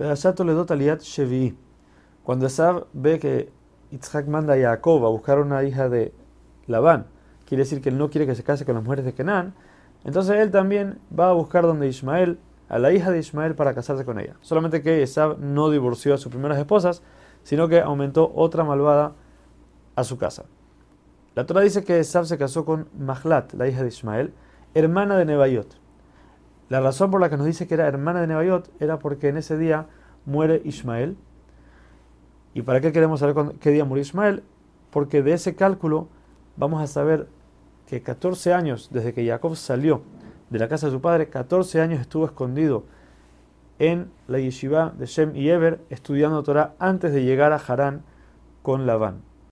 Shevi. Cuando Esab ve que Yitzhak manda a Jacob a buscar una hija de Labán, quiere decir que él no quiere que se case con las mujeres de Kenan, entonces él también va a buscar donde Ismael, a la hija de Ismael, para casarse con ella. Solamente que Esab no divorció a sus primeras esposas, sino que aumentó otra malvada a su casa. La Torah dice que Esab se casó con Mahlat, la hija de Ismael, hermana de Nebayot. La razón por la que nos dice que era hermana de Nebayot era porque en ese día muere Ismael. ¿Y para qué queremos saber qué día murió Ismael? Porque de ese cálculo vamos a saber que 14 años desde que Jacob salió de la casa de su padre, 14 años estuvo escondido en la yeshiva de Shem y Eber estudiando Torah antes de llegar a Harán con Labán.